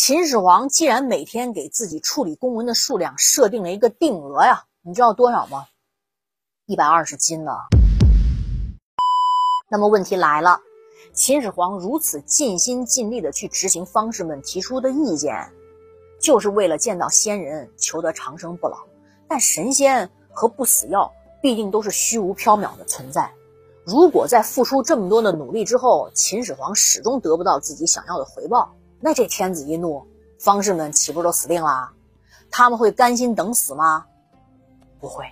秦始皇既然每天给自己处理公文的数量设定了一个定额呀，你知道多少吗？一百二十斤呢。那么问题来了，秦始皇如此尽心尽力的去执行方士们提出的意见，就是为了见到仙人，求得长生不老。但神仙和不死药必定都是虚无缥缈的存在。如果在付出这么多的努力之后，秦始皇始终得不到自己想要的回报。那这天子一怒，方士们岂不是都死定了？他们会甘心等死吗？不会，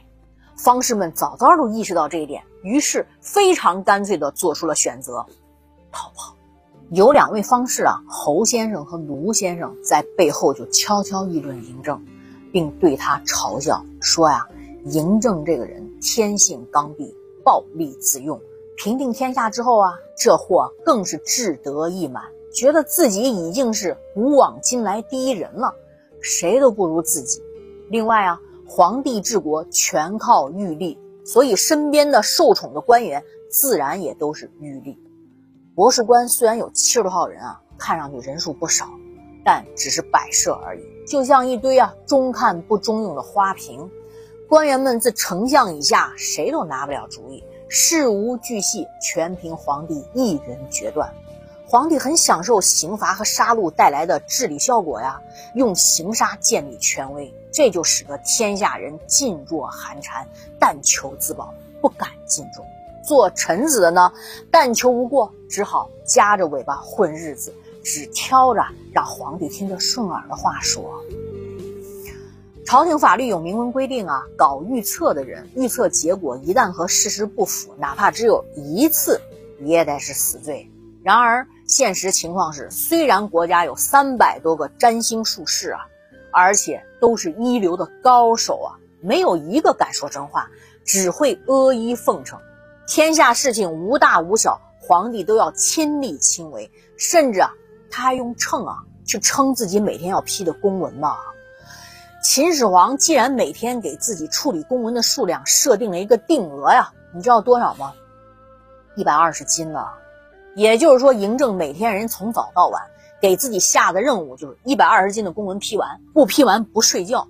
方士们早早都意识到这一点，于是非常干脆地做出了选择：逃跑。有两位方士啊，侯先生和卢先生在背后就悄悄议论嬴政，并对他嘲笑说呀：“嬴政这个人天性刚愎，暴力自用。平定天下之后啊，这货更是志得意满。”觉得自己已经是古往今来第一人了，谁都不如自己。另外啊，皇帝治国全靠御吏，所以身边的受宠的官员自然也都是御吏。博士官虽然有七十多号人啊，看上去人数不少，但只是摆设而已，就像一堆啊中看不中用的花瓶。官员们自丞相以下谁都拿不了主意，事无巨细全凭皇帝一人决断。皇帝很享受刑罚和杀戮带来的治理效果呀，用刑杀建立权威，这就使得天下人噤若寒蝉，但求自保，不敢尽忠。做臣子的呢，但求无过，只好夹着尾巴混日子，只挑着让皇帝听着顺耳的话说。朝廷法律有明文规定啊，搞预测的人，预测结果一旦和事实不符，哪怕只有一次，也得是死罪。然而。现实情况是，虽然国家有三百多个占星术士啊，而且都是一流的高手啊，没有一个敢说真话，只会阿谀奉承。天下事情无大无小，皇帝都要亲力亲为，甚至啊，他还用秤啊去称自己每天要批的公文呢。秦始皇既然每天给自己处理公文的数量设定了一个定额呀，你知道多少吗？一百二十斤呢。也就是说，嬴政每天人从早到晚给自己下的任务就是一百二十斤的公文批完，不批完不睡觉，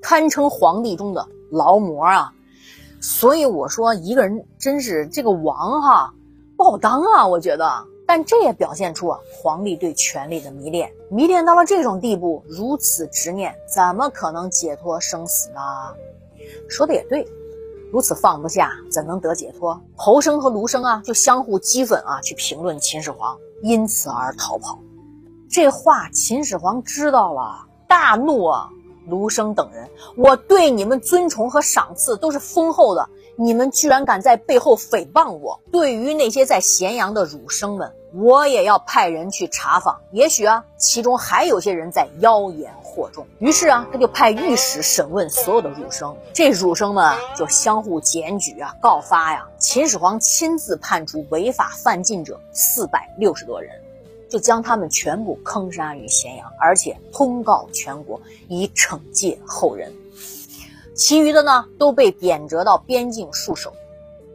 堪称皇帝中的劳模啊。所以我说，一个人真是这个王哈不好当啊，我觉得。但这也表现出啊，皇帝对权力的迷恋，迷恋到了这种地步，如此执念，怎么可能解脱生死呢？说的也对。如此放不下，怎能得解脱？侯生和卢生啊，就相互讥讽啊，去评论秦始皇，因此而逃跑。这话秦始皇知道了，大怒啊！卢生等人，我对你们尊崇和赏赐都是丰厚的，你们居然敢在背后诽谤我！对于那些在咸阳的儒生们，我也要派人去查访，也许啊，其中还有些人在妖言。惑众，于是啊，他就派御史审问所有的儒生，这儒生们啊就相互检举啊，告发呀。秦始皇亲自判处违法犯禁者四百六十多人，就将他们全部坑杀于咸阳，而且通告全国以惩戒后人。其余的呢，都被贬谪到边境戍守。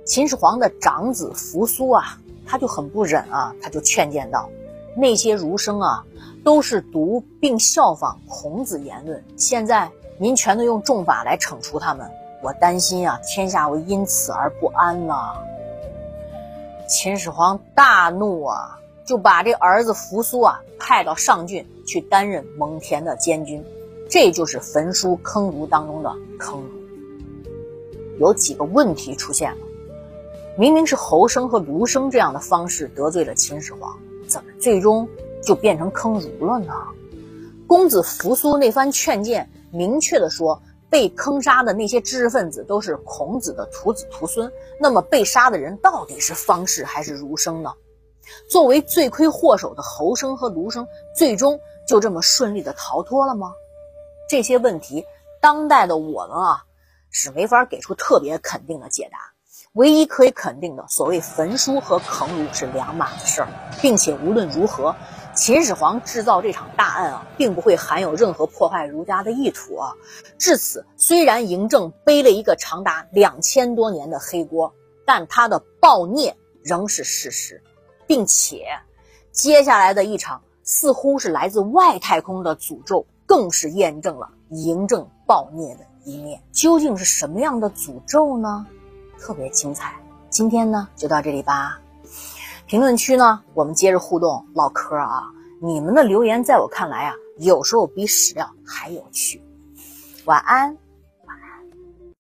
秦始皇的长子扶苏啊，他就很不忍啊，他就劝谏道：“那些儒生啊。”都是读并效仿孔子言论，现在您全都用重法来惩处他们，我担心啊，天下会因此而不安呐。秦始皇大怒啊，就把这儿子扶苏啊派到上郡去担任蒙恬的监军，这就是焚书坑儒当中的坑儒。有几个问题出现了，明明是侯生和卢生这样的方式得罪了秦始皇，怎么最终？就变成坑儒了呢？公子扶苏那番劝谏，明确的说，被坑杀的那些知识分子都是孔子的徒子徒孙。那么被杀的人到底是方士还是儒生呢？作为罪魁祸首的侯生和卢生，最终就这么顺利的逃脱了吗？这些问题，当代的我们啊，是没法给出特别肯定的解答。唯一可以肯定的，所谓焚书和坑儒是两码子事儿，并且无论如何。秦始皇制造这场大案啊，并不会含有任何破坏儒家的意图啊。至此，虽然嬴政背了一个长达两千多年的黑锅，但他的暴虐仍是事实，并且接下来的一场似乎是来自外太空的诅咒，更是验证了嬴政暴虐的一面。究竟是什么样的诅咒呢？特别精彩。今天呢，就到这里吧。评论区呢，我们接着互动唠嗑啊。你们的留言在我看来啊，有时候比史料还有趣。晚安。